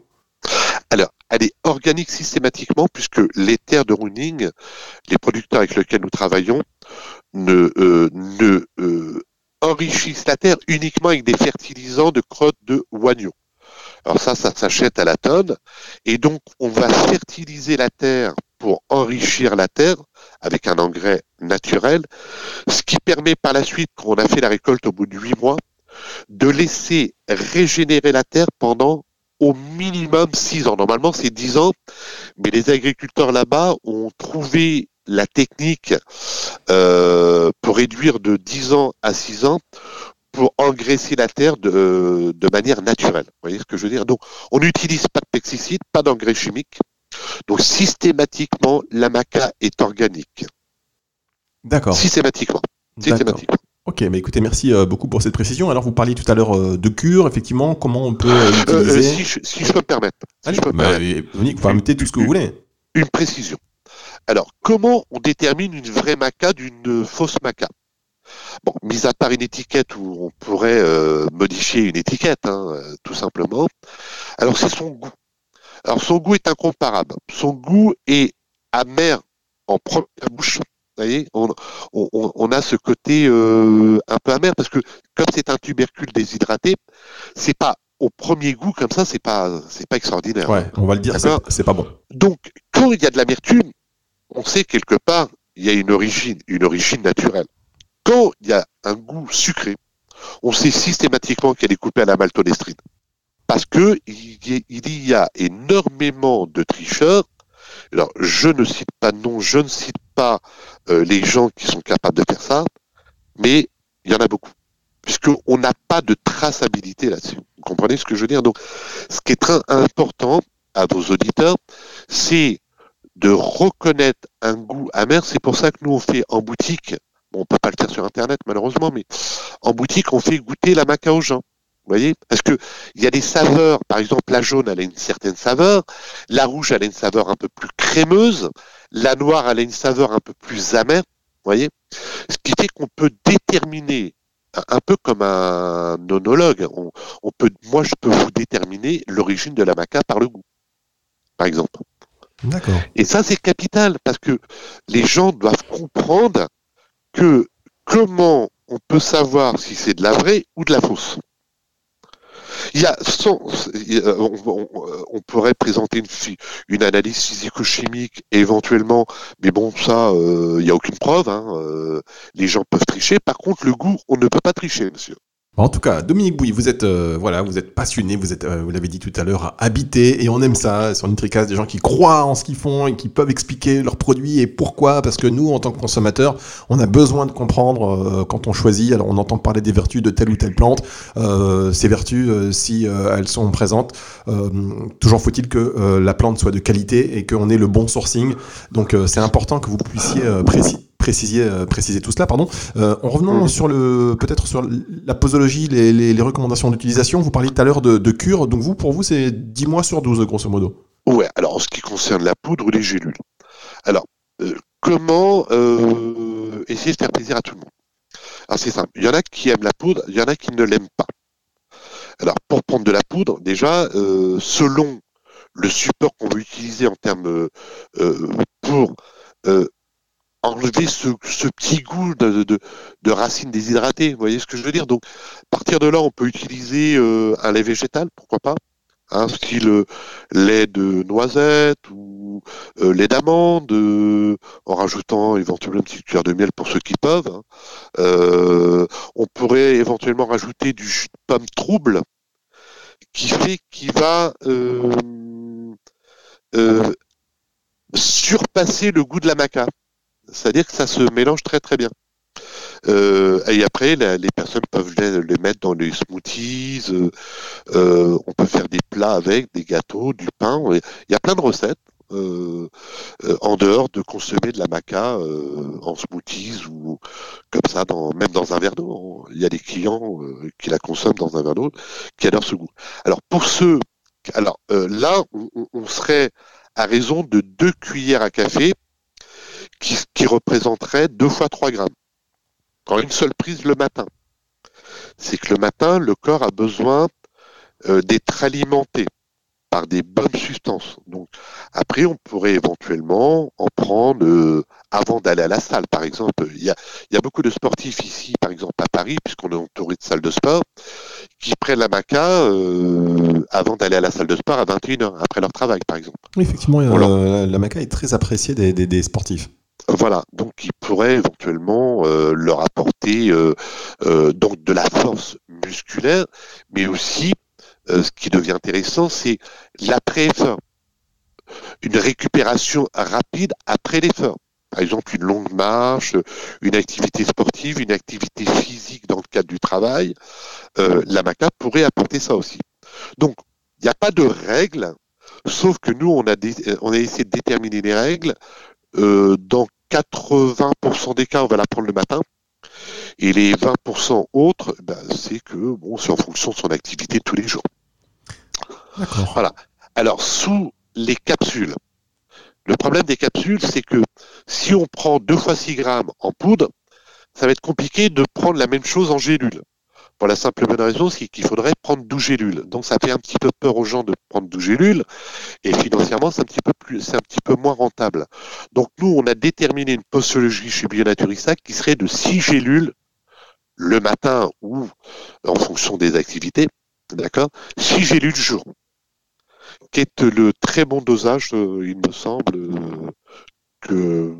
Alors, elle est organique systématiquement puisque les terres de running, les producteurs avec lesquels nous travaillons, ne, euh, ne euh, enrichissent la terre uniquement avec des fertilisants de crotte de oignon. Alors ça, ça s'achète à la tonne. Et donc, on va fertiliser la terre pour enrichir la terre avec un engrais naturel, ce qui permet par la suite, quand on a fait la récolte au bout de huit mois, de laisser régénérer la terre pendant au minimum six ans. Normalement, c'est dix ans, mais les agriculteurs là-bas ont trouvé la technique euh, pour réduire de 10 ans à 6 ans pour engraisser la terre de, de, manière naturelle. Vous voyez ce que je veux dire? Donc, on n'utilise pas de pesticides, pas d'engrais chimiques. Donc, systématiquement, la maca est organique. D'accord. Systématiquement. Systématiquement. Ok, mais écoutez, merci euh, beaucoup pour cette précision. Alors, vous parliez tout à l'heure euh, de cure, effectivement, comment on peut euh, l'utiliser si, je, si, je, peux me permettre. Si je peux me bah, permettre. vous pouvez mettez tout ce que vous voulez. Une précision. Alors, comment on détermine une vraie maca d'une fausse maca? Bon, mis à part une étiquette où on pourrait euh, modifier une étiquette, hein, euh, tout simplement. Alors c'est son goût. Alors son goût est incomparable. Son goût est amer en première bouche. Vous voyez, on, a ce côté euh, un peu amer parce que comme c'est un tubercule déshydraté, c'est pas au premier goût comme ça, c'est pas c'est pas extraordinaire. Ouais, on va le dire, c'est pas bon. Donc quand il y a de l'amertume, on sait quelque part il y a une origine, une origine naturelle. Quand il y a un goût sucré, on sait systématiquement qu'elle est coupée à la maltodextrine. Parce que il y a énormément de tricheurs. Alors, je ne cite pas non, je ne cite pas euh, les gens qui sont capables de faire ça, mais il y en a beaucoup. Puisqu'on n'a pas de traçabilité là-dessus. Vous comprenez ce que je veux dire? Donc, ce qui est très important à vos auditeurs, c'est de reconnaître un goût amer. C'est pour ça que nous, on fait en boutique Bon, on peut pas le faire sur Internet malheureusement, mais en boutique, on fait goûter la maca aux gens. Vous voyez? Parce que il y a des saveurs, par exemple la jaune elle a une certaine saveur, la rouge elle a une saveur un peu plus crémeuse, la noire elle a une saveur un peu plus amère, vous voyez? Ce qui fait qu'on peut déterminer un peu comme un onologue, on, on, peut, moi je peux vous déterminer l'origine de la maca par le goût, par exemple. D'accord. Et ça c'est capital parce que les gens doivent comprendre que comment on peut savoir si c'est de la vraie ou de la fausse. Il y a, on, pourrait présenter une, une analyse physico-chimique éventuellement, mais bon, ça, euh, il n'y a aucune preuve. Hein, euh, les gens peuvent tricher. Par contre, le goût, on ne peut pas tricher, monsieur. En tout cas, Dominique Bouy, vous êtes euh, voilà, vous êtes passionné, vous êtes, euh, vous l'avez dit tout à l'heure, habité et on aime ça sur Nutricast, des gens qui croient en ce qu'ils font et qui peuvent expliquer leurs produits et pourquoi, parce que nous, en tant que consommateurs, on a besoin de comprendre euh, quand on choisit. Alors, on entend parler des vertus de telle ou telle plante, ces vertus, si elles sont présentes, toujours faut-il que la plante soit de qualité et qu'on ait le bon sourcing. Donc, c'est important que vous puissiez préciser préciser, euh, préciser tout cela. Pardon. Euh, en revenant sur le, peut-être sur la posologie, les, les, recommandations d'utilisation. Vous parliez tout à l'heure de, de, cure. Donc vous, pour vous, c'est 10 mois sur 12, grosso modo. Ouais. Alors en ce qui concerne la poudre ou les gélules. Alors euh, comment essayer de faire plaisir à tout le monde? Alors c'est simple. Il y en a qui aiment la poudre, il y en a qui ne l'aiment pas. Alors pour prendre de la poudre, déjà, selon le support qu'on veut utiliser en termes pour enlever ce, petit goût de, de, racines déshydratées. Vous voyez ce que je veux dire? Donc, à partir de là, on peut utiliser euh, un lait végétal, pourquoi pas un style euh, lait de noisette ou euh, lait d'amande, en rajoutant éventuellement une petite cuillère de miel pour ceux qui peuvent. Hein. on pourrait éventuellement rajouter du jus de pomme trouble, qui fait qui va surpasser le goût de la maca. C'est-à-dire que ça se mélange très très bien. Euh, et après, les personnes peuvent les, mettre dans les smoothies. Euh, euh, on peut faire des plats avec, des gâteaux, du pain. Il y a plein de recettes. en dehors de consommer de la maca en smoothies ou comme ça, même dans un verre d'eau. Il y a des clients qui la consomment dans un verre d'eau qui adorent ce goût. Alors pour ceux, alors là, on serait à raison de deux cuillères à café qui, représenterait deux fois 3 grammes. Quand une seule prise le matin. C'est que le matin, le corps a besoin euh, d'être alimenté par des bonnes substances. Donc après, on pourrait éventuellement en prendre euh, avant d'aller à la salle, par exemple. Il y, a, beaucoup de sportifs ici, par exemple à Paris, puisqu'on est entouré de salles de sport, qui prennent la maca euh, avant d'aller à la salle de sport à 21h, après leur travail, par exemple. Oui, effectivement, la maca est très appréciée des sportifs. Voilà, donc il pourrait éventuellement euh, leur apporter euh, euh, donc de la force musculaire, mais aussi ce qui devient intéressant, c'est l'après-effort, une récupération rapide après l'effort. Par exemple, une longue marche, une activité sportive, une activité physique dans le cadre du travail, la maca pourrait apporter ça aussi. Donc, il n'y a pas de règles, sauf que nous, on a, on a essayé de déterminer les règles euh, dans 80% des cas, on va la prendre le matin. Et les 20% autres, ben, c'est que bon, c'est en fonction de son activité tous les jours. Voilà. Alors, sous les capsules, le problème des capsules, c'est que si on prend deux fois 6 grammes en poudre, ça va être compliqué de prendre la même chose en gélule. Pour la simple bonne raison, c'est qu'il faudrait prendre 12 gélules. Donc ça fait un petit peu peur aux gens de prendre 12 gélules. Et financièrement, c'est un petit peu moins rentable. Donc nous, on a déterminé une posologie chez Bionaturista qui serait de 6 gélules le matin ou en fonction des activités. D'accord? 6 gélules jour. Qui est le très bon dosage, euh, il me semble, euh, que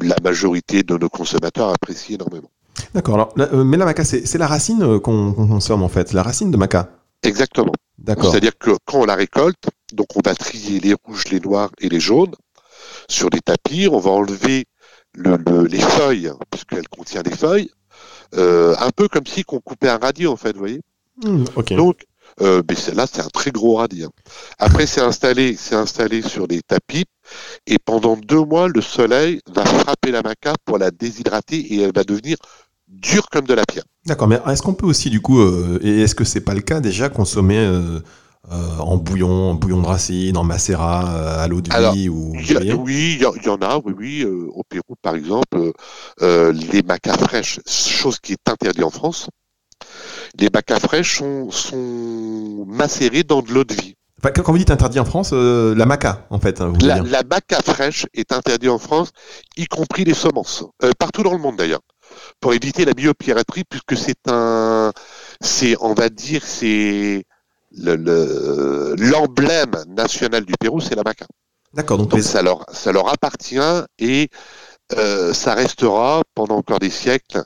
la majorité de nos consommateurs apprécient énormément. D'accord. Alors, euh, mais la maca, c'est la racine euh, qu'on consomme en fait, la racine de maca. Exactement. D'accord. C'est-à-dire que quand on la récolte, donc on va trier les rouges, les noirs et les jaunes sur des tapis. On va enlever les feuilles, puisqu'elle contient des feuilles, euh, un peu comme si on coupait un radis en fait, vous voyez. Mmh, donc, euh, mais là, c'est un très gros radis. Hein. Après, c'est installé, c'est installé sur des tapis Et pendant deux mois, le soleil va frapper la maca pour la déshydrater et elle va devenir dure comme de la pierre. D'accord, mais est-ce qu'on peut aussi du coup, euh, et est-ce que c'est pas le cas déjà, consommer euh, euh, en bouillon, en bouillon de racine, en macérat, à l'eau de vie ou Oui, il y, en a, oui, oui. au Pérou, par exemple, les macas fraîches, chose qui est interdite en France, les macas fraîches sont, sont macérées dans de l'eau de vie. quand vous dites interdit en France, la maca, en fait. Hein, la, la, maca fraîche est interdite en France, y compris les semences. partout dans le monde d'ailleurs pour éviter la biopiraterie, puisque c'est un, c'est, on va dire, c'est le, l'emblème national du Pérou, c'est la maca. D'accord. Donc, ça, leur, ça leur appartient et euh, ça restera pendant encore des siècles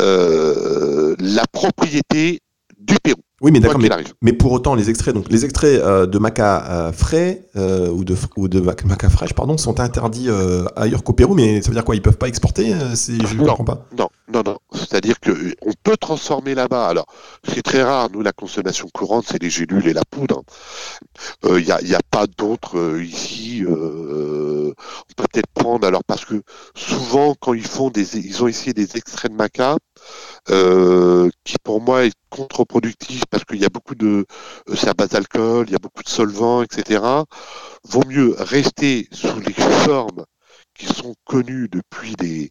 euh, la propriété du Pérou. Oui, mais d'accord, mais, pour autant, les extraits, donc les extraits euh, de maca euh, frais euh, ou de ou de maca fraîche, pardon, sont interdits ailleurs qu'au Pérou. Mais ça veut dire quoi? Ils peuvent pas exporter Je ne comprends pas. Non, non, non. C'est-à-dire que on peut transformer là-bas. Alors, c'est très rare. Nous, la consommation courante, c'est les gélules et la poudre. Il n'y a, y a, pas d'autres ici. on peut peut-être prendre. Alors, parce que souvent, quand ils font des, ils ont essayé des extraits de maca. Euh, qui pour moi est contre-productif parce qu'il y a beaucoup de, euh, c'est à base d'alcool, il y a beaucoup de solvants, etc. Vaut mieux rester sous les formes qui sont connues depuis des,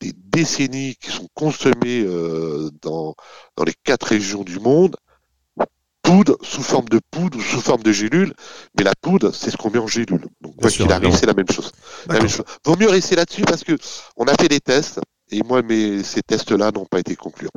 des décennies, qui sont consommées euh, dans, dans les quatre régions du monde, poudre sous forme de poudre ou sous forme de gélule, mais la poudre, c'est ce qu'on met en gélule. Donc, quoi qu'il arrive, c'est la même chose. La même chose. Vaut mieux rester là-dessus parce que on a fait des tests. Et moi, mais ces tests-là n'ont pas été concluants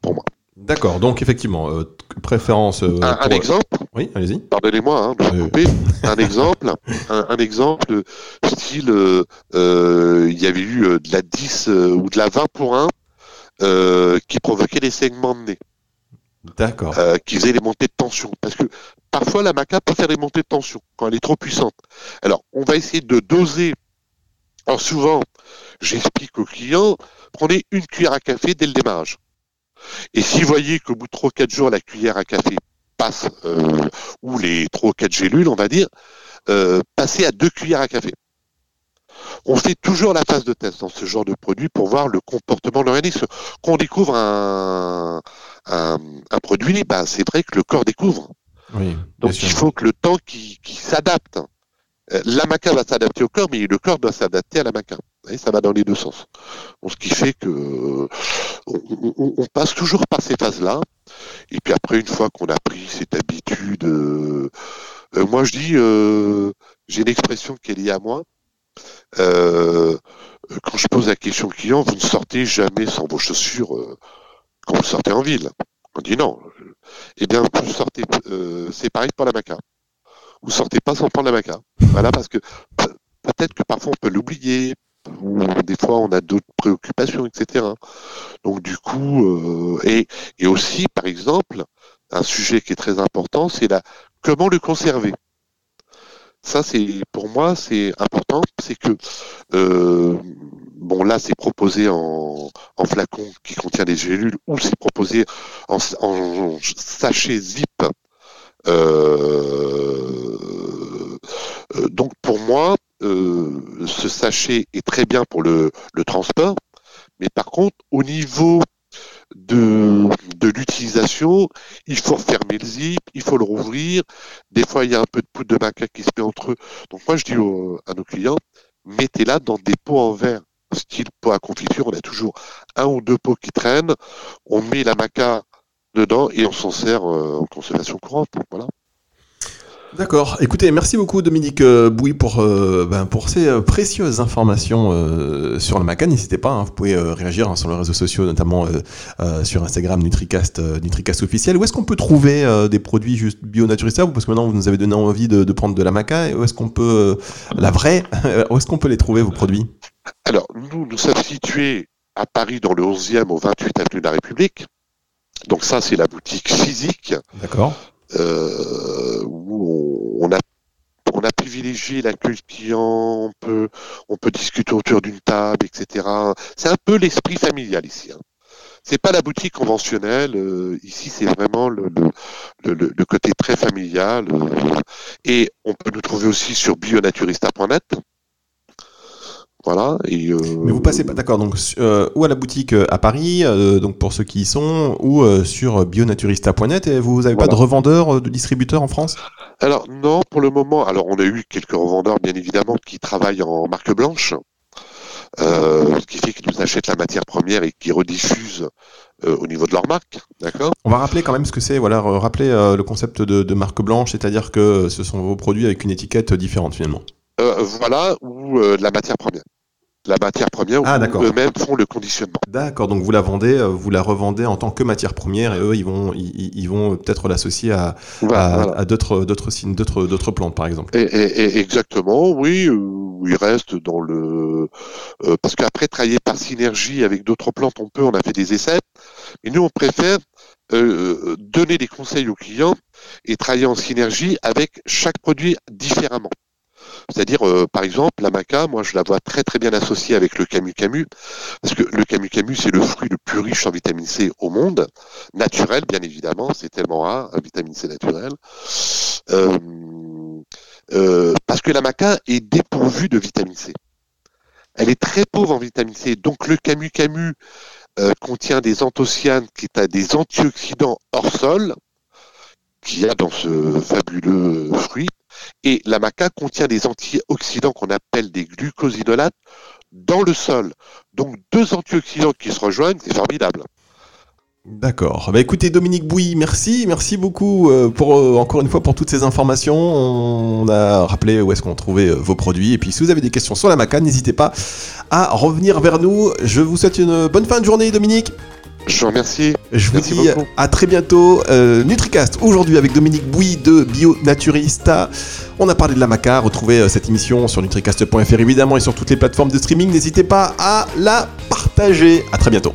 pour moi. D'accord, donc effectivement, euh, préférence. Euh, un, exemple. Oui, allez-y. Pardonnez-moi hein, de vous couper. un exemple, un, exemple style, euh, il y avait eu de la 10 ou de la 20 pour 1 qui provoquait des saignements de nez. D'accord. qui faisait des montées de tension. Parce que parfois la maca peut faire des montées de tension quand elle est trop puissante. Alors, on va essayer de doser. Alors souvent, j'explique aux clients, prenez une cuillère à café dès le démarrage. Et si vous voyez qu'au bout de 3 4 jours, la cuillère à café passe, euh, ou les 3 4 gélules, on va dire, euh, passez à deux cuillères à café. On fait toujours la phase de test dans ce genre de produit pour voir le comportement de l'organisme. Quand on découvre un, un, produit, bah, c'est vrai que le corps découvre. Donc il faut que le temps qui, s'adapte. Euh, la maca va s'adapter au corps, mais le corps doit s'adapter à la maca. Et ça va dans les deux sens. ce qui fait que on, passe toujours par ces phases-là. Et puis après, une fois qu'on a pris cette habitude, euh, euh, moi je dis, j'ai une expression qui est liée à moi. quand je pose la question au client, vous ne sortez jamais sans vos chaussures quand vous sortez en ville. On dit non. Eh bien, vous sortez, c'est pareil pour la maca vous sortez pas sans prendre la maca. Voilà, parce que peut-être que parfois on peut l'oublier, ou des fois on a d'autres préoccupations, etc. Donc du coup, euh, et, et aussi, par exemple, un sujet qui est très important, c'est la comment le conserver. Ça, c'est pour moi, c'est important, c'est que euh, bon là, c'est proposé en, en, flacon qui contient des gélules, ou c'est proposé en, sachet zip euh, euh, donc pour moi, euh, ce sachet est très bien pour le, transport, mais par contre, au niveau de, l'utilisation, il faut fermer le zip, il faut le rouvrir. Des fois, il y a un peu de poudre de maca qui se met entre eux. Donc moi, je dis à nos clients, mettez-la dans des pots en verre, style pot à confiture. On a toujours un ou deux pots qui traînent. On met la maca dedans et on s'en sert euh, en consommation courante. Voilà. D'accord. Écoutez, merci beaucoup Dominique euh, Bouy pour, euh, ben, pour ces précieuses informations sur le Maca. N'hésitez pas, hein, vous pouvez réagir hein, sur les réseaux sociaux, notamment sur Instagram Nutricast, Nutricast officiel. Où est-ce qu'on peut trouver des produits juste bio naturissable Parce que maintenant vous nous avez donné envie de, de prendre de la Maca. Où est-ce qu'on peut, la vraie, (laughs) où est-ce qu'on peut les trouver vos produits? Alors, nous, nous sommes situés à Paris dans le 11e au 28 avenue de la République. Donc ça, c'est la boutique physique. D'accord. Euh, où on, a on a privilégié l'accueil client, on peut on peut discuter autour d'une table, etc. C'est un peu l'esprit familial ici. Hein. c'est pas la boutique conventionnelle. euh, ici, c'est vraiment le, le, le, le côté très familial. euh, et on peut nous trouver aussi sur bionaturista.net. Voilà. Et, euh, Mais vous passez pas, d'accord, donc euh, ou à la boutique euh, à Paris, donc pour ceux qui y sont, ou sur bionaturista.net, et vous avez pas de revendeur, de distributeur en France? Alors non, pour le moment. Alors on a eu quelques revendeurs, bien évidemment, qui travaillent en marque blanche, euh, ce qui fait qu'ils nous achètent la matière première et qui rediffusent euh, au niveau de leur marque, d'accord? On va rappeler quand même ce que c'est, voilà, rappeler euh, le concept de, de marque blanche, c'est-à-dire que ce sont vos produits avec une étiquette différente finalement. Euh, Voilà ou de la matière première. La matière première, Ah, eux-mêmes font le conditionnement. D'accord, donc vous la vendez, euh, vous la revendez en tant que matière première, et eux, ils vont, ils, ils- ils vont peut-être l'associer à, Voilà, à, voilà. à d'autres, d'autres signes, d'autres, d'autres plantes, par exemple. Et, et- et exactement, oui, euh, où il reste dans le euh, parce qu'après travailler par synergie avec d'autres plantes, on peut, on a fait des essais, mais nous on préfère euh, donner des conseils aux clients et travailler en synergie avec chaque produit différemment. C'est-à-dire, euh, par exemple, la maca, moi je la vois très très bien associée avec le camu camu, parce que le camu camu c'est le fruit le plus riche en vitamine C au monde, naturel bien évidemment, c'est tellement rare, vitamine C naturel. Euh, euh, parce que la maca est dépourvue de vitamine C. Elle est très pauvre en vitamine C. Donc le camu camu contient des anthocyanes, qui est des antioxydants hors sol, qu'il y a dans ce fabuleux fruit. Et la maca contient des antioxydants qu'on appelle des glucosinolates dans le sol. Donc deux antioxydants qui se rejoignent, c'est formidable. D'accord. Bah écoutez Dominique Bouy, merci, merci beaucoup euh, pour euh, encore une fois pour toutes ces informations. On a rappelé où est-ce qu'on trouvait euh, vos produits et puis si vous avez des questions sur la maca, n'hésitez pas à revenir vers nous. Je vous souhaite une bonne fin de journée Dominique. Je vous remercie. Je vous Merci dis beaucoup. à très bientôt. Euh, NutriCast aujourd'hui avec Dominique Bouy de Bio Naturista. On a parlé de la maca. Retrouvez euh, cette émission sur nutricast.fr évidemment et sur toutes les plateformes de streaming. N'hésitez pas à la partager. À très bientôt.